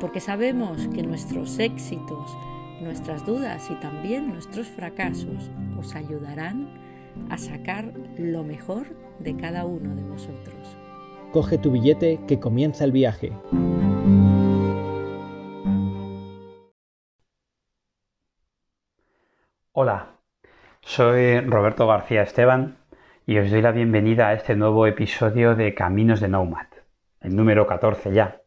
porque sabemos que nuestros éxitos, nuestras dudas y también nuestros fracasos os ayudarán a sacar lo mejor de cada uno de vosotros. Coge tu billete que comienza el viaje. Hola, soy Roberto García Esteban y os doy la bienvenida a este nuevo episodio de Caminos de Nomad, el número 14 ya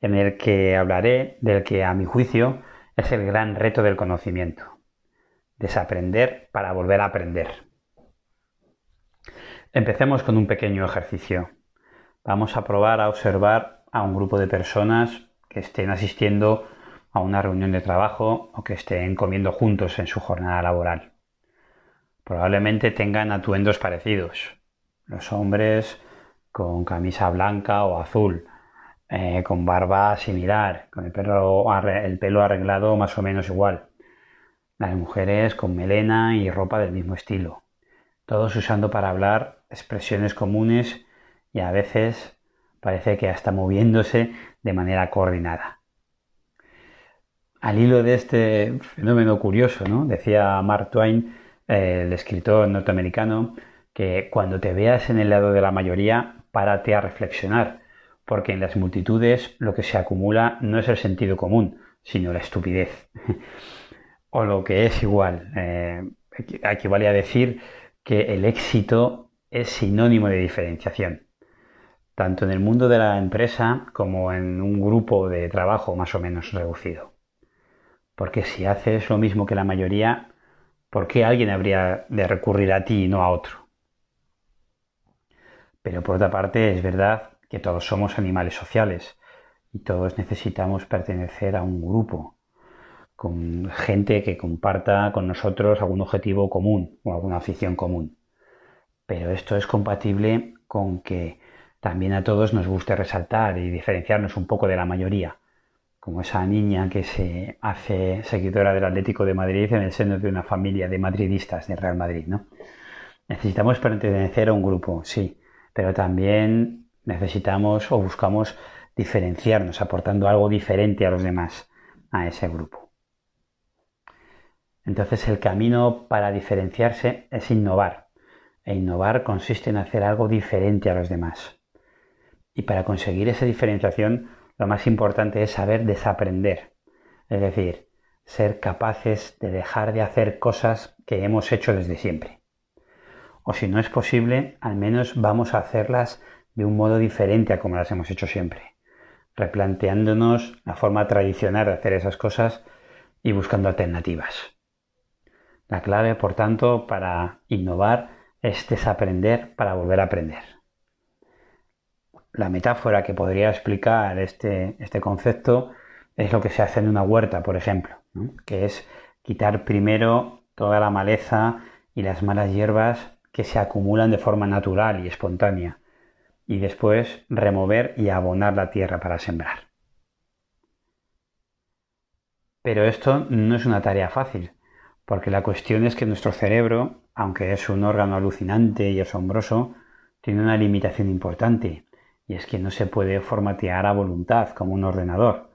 en el que hablaré del que a mi juicio es el gran reto del conocimiento. Desaprender para volver a aprender. Empecemos con un pequeño ejercicio. Vamos a probar a observar a un grupo de personas que estén asistiendo a una reunión de trabajo o que estén comiendo juntos en su jornada laboral. Probablemente tengan atuendos parecidos. Los hombres con camisa blanca o azul, eh, con barba similar, con el pelo, el pelo arreglado más o menos igual. Las mujeres con melena y ropa del mismo estilo. Todos usando para hablar expresiones comunes y a veces parece que hasta moviéndose de manera coordinada. Al hilo de este fenómeno curioso, ¿no? decía Mark Twain, el escritor norteamericano, que cuando te veas en el lado de la mayoría, párate a reflexionar porque en las multitudes lo que se acumula no es el sentido común, sino la estupidez. o lo que es igual, eh, equivale a decir que el éxito es sinónimo de diferenciación, tanto en el mundo de la empresa como en un grupo de trabajo más o menos reducido. Porque si haces lo mismo que la mayoría, ¿por qué alguien habría de recurrir a ti y no a otro? Pero por otra parte, es verdad que todos somos animales sociales y todos necesitamos pertenecer a un grupo, con gente que comparta con nosotros algún objetivo común o alguna afición común. Pero esto es compatible con que también a todos nos guste resaltar y diferenciarnos un poco de la mayoría, como esa niña que se hace seguidora del Atlético de Madrid en el seno de una familia de madridistas de Real Madrid, ¿no? Necesitamos pertenecer a un grupo, sí, pero también necesitamos o buscamos diferenciarnos, aportando algo diferente a los demás, a ese grupo. Entonces el camino para diferenciarse es innovar. E innovar consiste en hacer algo diferente a los demás. Y para conseguir esa diferenciación, lo más importante es saber desaprender. Es decir, ser capaces de dejar de hacer cosas que hemos hecho desde siempre. O si no es posible, al menos vamos a hacerlas de un modo diferente a como las hemos hecho siempre, replanteándonos la forma tradicional de hacer esas cosas y buscando alternativas. La clave, por tanto, para innovar es desaprender para volver a aprender. La metáfora que podría explicar este, este concepto es lo que se hace en una huerta, por ejemplo, que es quitar primero toda la maleza y las malas hierbas que se acumulan de forma natural y espontánea, y después remover y abonar la tierra para sembrar. Pero esto no es una tarea fácil, porque la cuestión es que nuestro cerebro, aunque es un órgano alucinante y asombroso, tiene una limitación importante, y es que no se puede formatear a voluntad como un ordenador.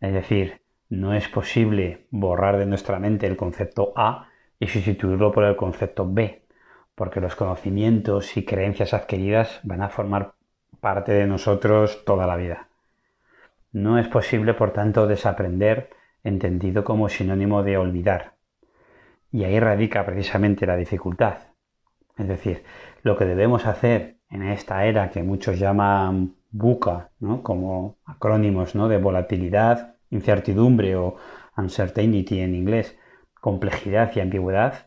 Es decir, no es posible borrar de nuestra mente el concepto A y sustituirlo por el concepto B, porque los conocimientos y creencias adquiridas van a formar parte de nosotros toda la vida. No es posible, por tanto, desaprender entendido como sinónimo de olvidar. Y ahí radica precisamente la dificultad. Es decir, lo que debemos hacer en esta era que muchos llaman buca, como acrónimos ¿no? de volatilidad, incertidumbre o uncertainty en inglés, complejidad y ambigüedad,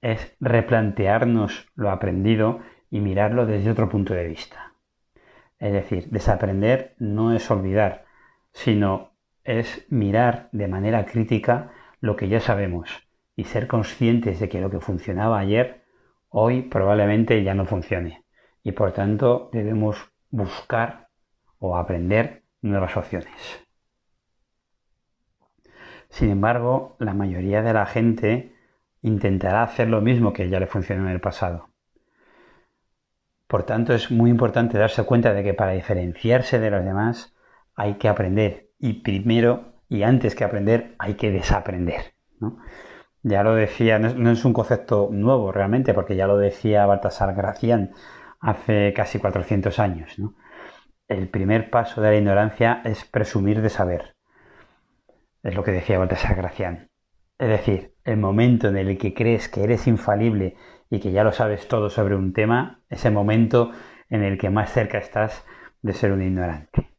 es replantearnos lo aprendido y mirarlo desde otro punto de vista. Es decir, desaprender no es olvidar, sino es mirar de manera crítica lo que ya sabemos y ser conscientes de que lo que funcionaba ayer, hoy probablemente ya no funcione. Y por tanto debemos buscar o aprender nuevas opciones. Sin embargo, la mayoría de la gente intentará hacer lo mismo que ya le funcionó en el pasado. Por tanto, es muy importante darse cuenta de que para diferenciarse de los demás hay que aprender y primero y antes que aprender hay que desaprender. Ya lo decía, no es, un concepto nuevo realmente, porque ya lo decía Baltasar Gracián hace casi 400 años. El primer paso de la ignorancia es presumir de saber. Es lo que decía Baltasar Gracián. Es decir, el momento en el que crees que eres infalible y que ya lo sabes todo sobre un tema, es el momento en el que más cerca estás de ser un ignorante.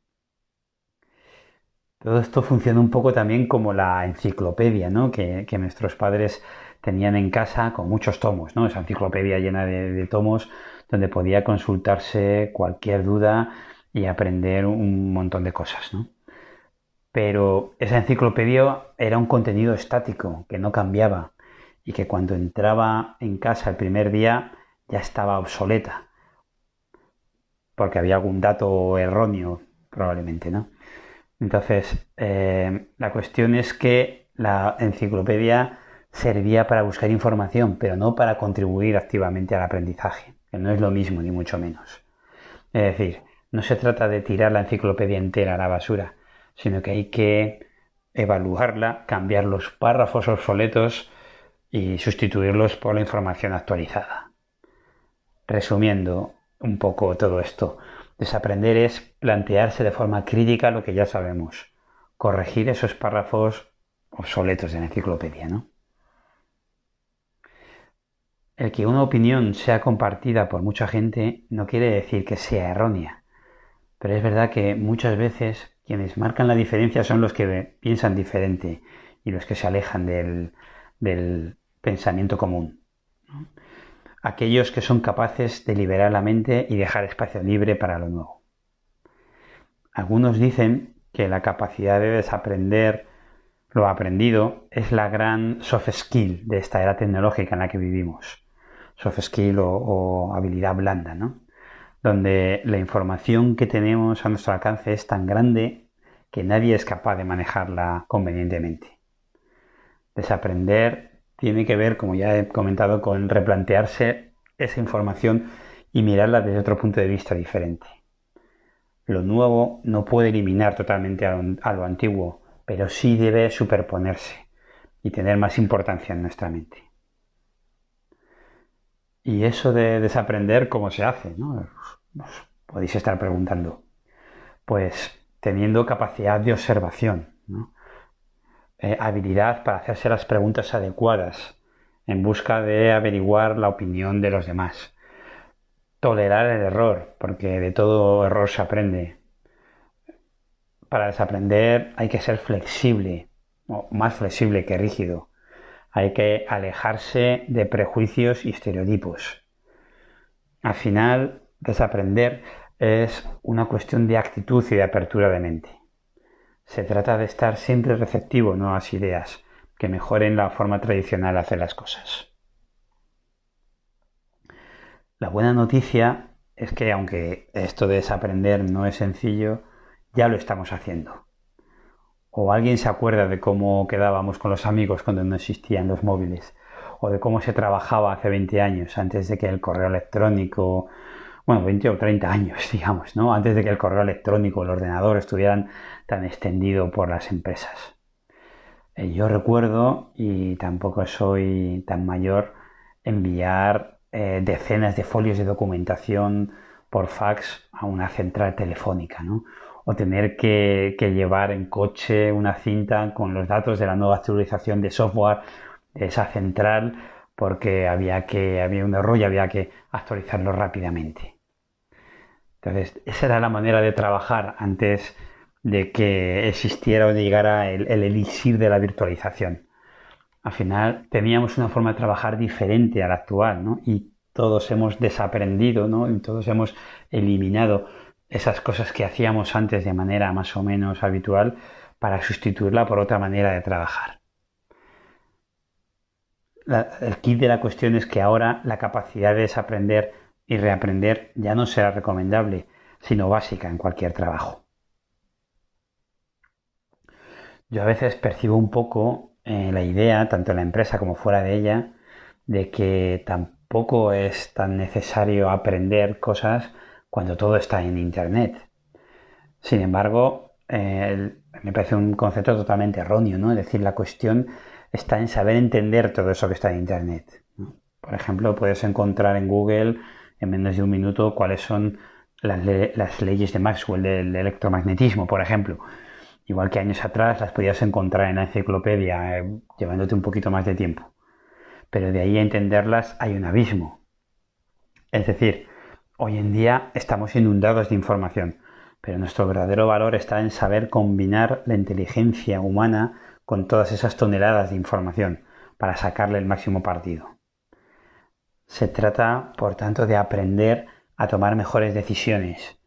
Todo esto funciona un poco también como la enciclopedia, ¿no? Que, nuestros padres tenían en casa con muchos tomos, ¿no? Esa enciclopedia llena de, tomos donde podía consultarse cualquier duda y aprender un montón de cosas, ¿no? Pero esa enciclopedia era un contenido estático, que no cambiaba y que cuando entraba en casa el primer día ya estaba obsoleta, porque había algún dato erróneo, probablemente, ¿no? Entonces, eh, la cuestión es que la enciclopedia servía para buscar información, pero no para contribuir activamente al aprendizaje, que no es lo mismo, ni mucho menos. Es decir, no se trata de tirar la enciclopedia entera a la basura, sino que hay que evaluarla, cambiar los párrafos obsoletos y sustituirlos por la información actualizada. Resumiendo un poco todo esto, Desaprender es plantearse de forma crítica lo que ya sabemos, corregir esos párrafos obsoletos de la enciclopedia, ¿no? El que una opinión sea compartida por mucha gente no quiere decir que sea errónea, pero es verdad que muchas veces quienes marcan la diferencia son los que piensan diferente y los que se alejan del, del pensamiento común aquellos que son capaces de liberar la mente y dejar espacio libre para lo nuevo. Algunos dicen que la capacidad de desaprender lo aprendido es la gran soft skill de esta era tecnológica en la que vivimos. Soft skill o, habilidad blanda, ¿no? Donde la información que tenemos a nuestro alcance es tan grande que nadie es capaz de manejarla convenientemente. Desaprender tiene que ver, como ya he comentado, con replantearse esa información y mirarla desde otro punto de vista diferente. Lo nuevo no puede eliminar totalmente a lo, antiguo, pero sí debe superponerse y tener más importancia en nuestra mente. Y eso de desaprender, ¿cómo se hace? ¿no? Os podéis estar preguntando. Pues teniendo capacidad de observación, ¿no? Eh, habilidad para hacerse las preguntas adecuadas en busca de averiguar la opinión de los demás. Tolerar el error, porque de todo error se aprende. Para desaprender hay que ser flexible, o más flexible que rígido. Hay que alejarse de prejuicios y estereotipos. Al final, desaprender es una cuestión de actitud y de apertura de mente. Se trata de estar siempre receptivo a nuevas ideas que mejoren la forma tradicional de hacer las cosas. La buena noticia es que aunque esto de desaprender no es sencillo, ya lo estamos haciendo. O alguien se acuerda de cómo quedábamos con los amigos cuando no existían los móviles, o de cómo se trabajaba hace 20 años, antes de que el correo electrónico bueno, 20 o 30 años, digamos, ¿no? Antes de que el correo electrónico, el ordenador estuvieran tan extendido por las empresas. Eh, yo recuerdo, y tampoco soy tan mayor, enviar eh, decenas de folios de documentación por fax a una central telefónica, ¿no? O tener que, que llevar en coche una cinta con los datos de la nueva actualización de software de esa central porque había que había un error y había que actualizarlo rápidamente. Entonces, esa era la manera de trabajar antes de que existiera o llegara el, elixir de la virtualización. Al final teníamos una forma de trabajar diferente a la actual, ¿no? Y todos hemos desaprendido, ¿no? Y todos hemos eliminado esas cosas que hacíamos antes de manera más o menos habitual para sustituirla por otra manera de trabajar. el kit de la cuestión es que ahora la capacidad de desaprender y reaprender ya no será recomendable, sino básica en cualquier trabajo. Yo a veces percibo un poco eh, la idea, tanto en la empresa como fuera de ella, de que tampoco es tan necesario aprender cosas cuando todo está en Internet. Sin embargo, me parece un concepto totalmente erróneo, ¿no? Es decir, la cuestión está en saber entender todo eso que está en Internet. Por ejemplo, puedes encontrar en Google en menos de un minuto cuáles son las, leyes de Maxwell del electromagnetismo, por ejemplo. Igual que años atrás las podías encontrar en la enciclopedia, eh, llevándote un poquito más de tiempo. Pero de ahí a entenderlas hay un abismo. Es decir, hoy en día estamos inundados de información, pero nuestro verdadero valor está en saber combinar la inteligencia humana con todas esas toneladas de información para sacarle el máximo partido. Se trata, por tanto, de aprender a tomar mejores decisiones,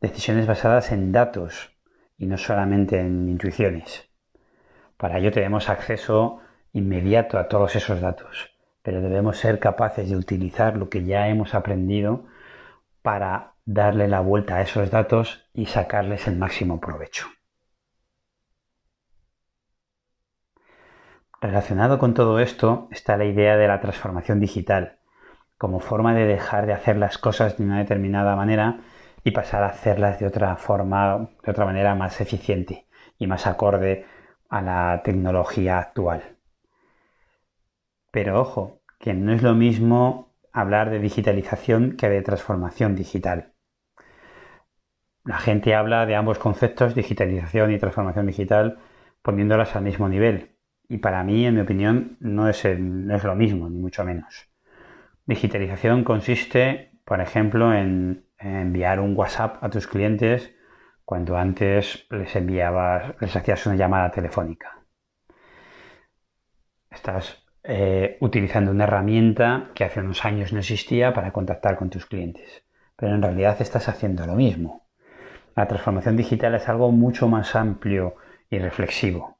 decisiones basadas en datos y no solamente en intuiciones. Para ello tenemos acceso inmediato a todos esos datos, pero debemos ser capaces de utilizar lo que ya hemos aprendido para darle la vuelta a esos datos y sacarles el máximo provecho. Relacionado con todo esto está la idea de la transformación digital, como forma de dejar de hacer las cosas de una determinada manera y pasar a hacerlas de otra forma, de otra manera más eficiente y más acorde a la tecnología actual. Pero ojo, que no es lo mismo hablar de digitalización que de transformación digital. La gente habla de ambos conceptos, digitalización y transformación digital, poniéndolas al mismo nivel. Y para mí, en mi opinión, no es, no es lo mismo, ni mucho menos. Digitalización consiste, por ejemplo, en enviar un WhatsApp a tus clientes cuando antes les enviabas, les hacías una llamada telefónica. Estás eh, utilizando una herramienta que hace unos años no existía para contactar con tus clientes, pero en realidad estás haciendo lo mismo. La transformación digital es algo mucho más amplio y reflexivo.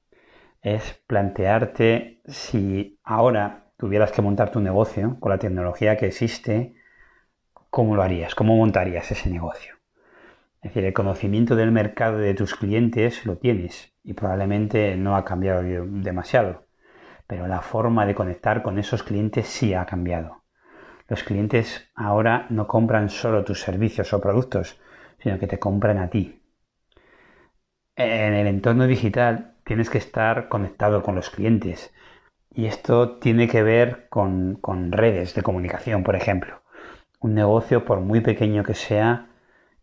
Es plantearte si ahora tuvieras que montar tu negocio con la tecnología que existe, ¿cómo lo harías? ¿Cómo montarías ese negocio? Es decir, el conocimiento del mercado de tus clientes lo tienes y probablemente no ha cambiado demasiado, pero la forma de conectar con esos clientes sí ha cambiado. Los clientes ahora no compran solo tus servicios o productos, sino que te compran a ti. En el entorno digital tienes que estar conectado con los clientes, y esto tiene que ver con, redes de comunicación, por ejemplo. Un negocio, por muy pequeño que sea,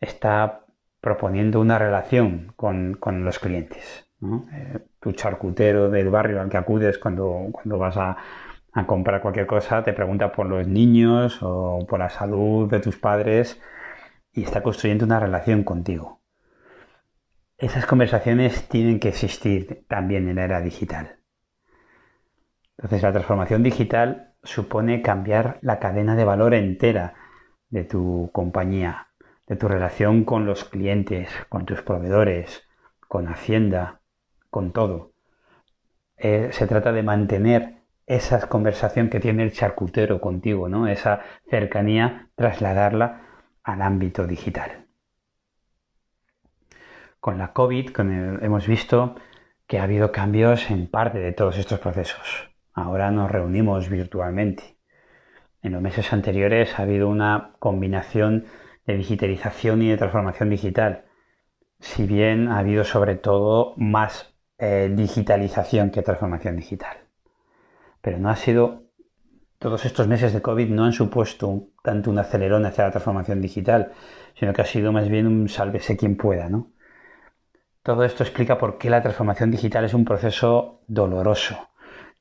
está proponiendo una relación con, los clientes. Eh, tu charcutero del barrio al que acudes cuando, cuando vas a, a, comprar cualquier cosa te pregunta por los niños o por la salud de tus padres y está construyendo una relación contigo. Esas conversaciones tienen que existir también en la era digital. Entonces la transformación digital supone cambiar la cadena de valor entera de tu compañía, de tu relación con los clientes, con tus proveedores, con Hacienda, con todo. Eh, se trata de mantener esa conversación que tiene el charcutero contigo, ¿no? Esa cercanía, trasladarla al ámbito digital. Con la COVID hemos visto que ha habido cambios en parte de todos estos procesos. Ahora nos reunimos virtualmente. En los meses anteriores ha habido una combinación de digitalización y de transformación digital. Si bien ha habido sobre todo más eh, digitalización que transformación digital. Pero no ha sido, todos estos meses de COVID no han supuesto tanto un acelerón hacia la transformación digital, sino que ha sido más bien un sálvese quien pueda, ¿no? Todo esto explica por qué la transformación digital es un proceso doloroso,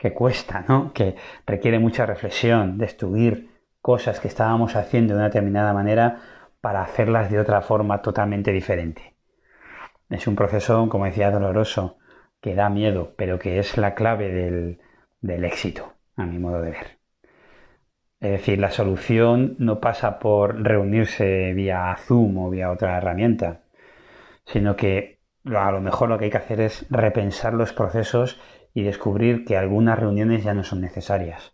que cuesta, ¿no? que requiere mucha reflexión, destruir cosas que estábamos haciendo de una determinada manera para hacerlas de otra forma totalmente diferente. Es un proceso, como decía, doloroso, que da miedo, pero que es la clave del, del éxito, a mi modo de ver. Es decir, la solución no pasa por reunirse vía Zoom o vía otra herramienta, sino que a lo mejor lo que hay que hacer es repensar los procesos y descubrir que algunas reuniones ya no son necesarias.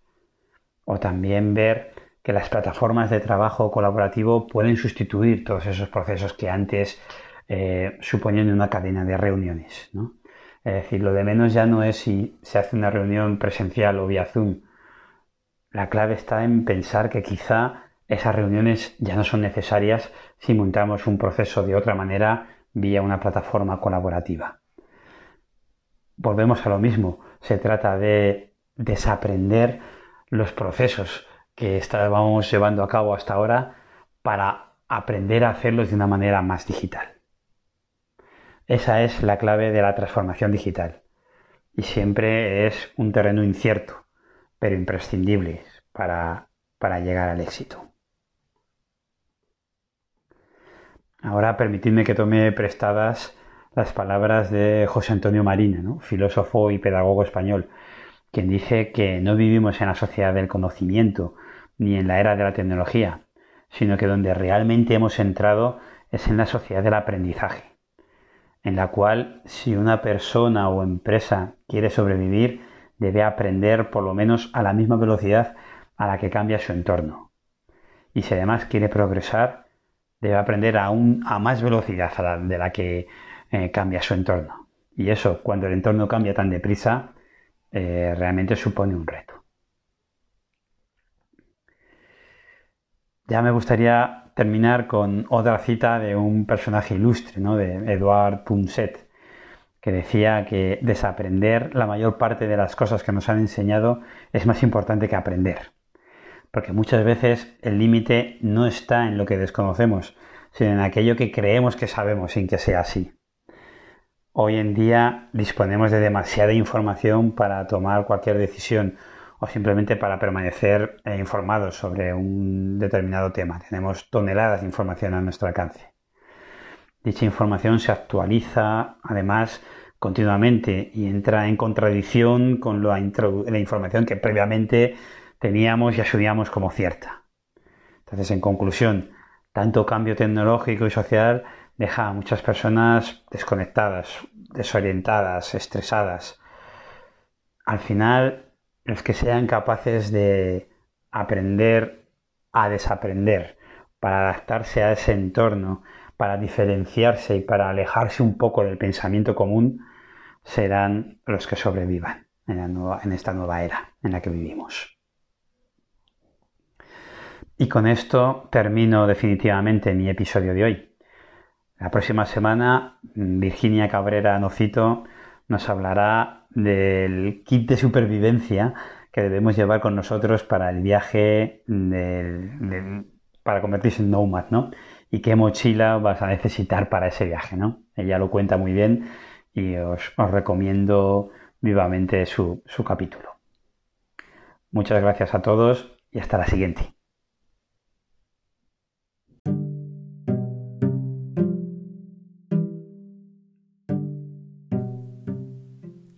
O también ver que las plataformas de trabajo colaborativo pueden sustituir todos esos procesos que antes eh, suponían una cadena de reuniones. Es decir, lo de menos ya no es si se hace una reunión presencial o vía Zoom. La clave está en pensar que quizá esas reuniones ya no son necesarias si montamos un proceso de otra manera vía una plataforma colaborativa. Volvemos a lo mismo, se trata de desaprender los procesos que estábamos llevando a cabo hasta ahora para aprender a hacerlos de una manera más digital. Esa es la clave de la transformación digital y siempre es un terreno incierto, pero imprescindible para, para llegar al éxito. Ahora permitidme que tome prestadas las palabras de José Antonio Marina, filósofo y pedagogo español, quien dice que no vivimos en la sociedad del conocimiento ni en la era de la tecnología, sino que donde realmente hemos entrado es en la sociedad del aprendizaje, en la cual si una persona o empresa quiere sobrevivir, debe aprender por lo menos a la misma velocidad a la que cambia su entorno. Y si además quiere progresar, debe aprender a, a más velocidad de la que eh, cambia su entorno. Y eso, cuando el entorno cambia tan deprisa, eh, realmente supone un reto. Ya me gustaría terminar con otra cita de un personaje ilustre, ¿no? de Edouard Punset, que decía que desaprender la mayor parte de las cosas que nos han enseñado es más importante que aprender porque muchas veces el límite no está en lo que desconocemos, sino en aquello que creemos que sabemos sin que sea así. Hoy en día disponemos de demasiada información para tomar cualquier decisión o simplemente para permanecer informados sobre un determinado tema. Tenemos toneladas de información a nuestro alcance. Dicha información se actualiza además continuamente y entra en contradicción con la, la información que previamente teníamos y asumíamos como cierta. Entonces, en conclusión, tanto cambio tecnológico y social deja a muchas personas desconectadas, desorientadas, estresadas. Al final, los que sean capaces de aprender a desaprender, para adaptarse a ese entorno, para diferenciarse y para alejarse un poco del pensamiento común, serán los que sobrevivan en, en esta nueva era en la que vivimos. Y con esto termino definitivamente mi episodio de hoy. La próxima semana Virginia Cabrera Nocito nos hablará del kit de supervivencia que debemos llevar con nosotros para el viaje para convertirse en nomad, ¿no? Y qué mochila vas a necesitar para ese viaje, ¿no? Ella lo cuenta muy bien y os, recomiendo vivamente su capítulo. Muchas gracias a todos y hasta la siguiente.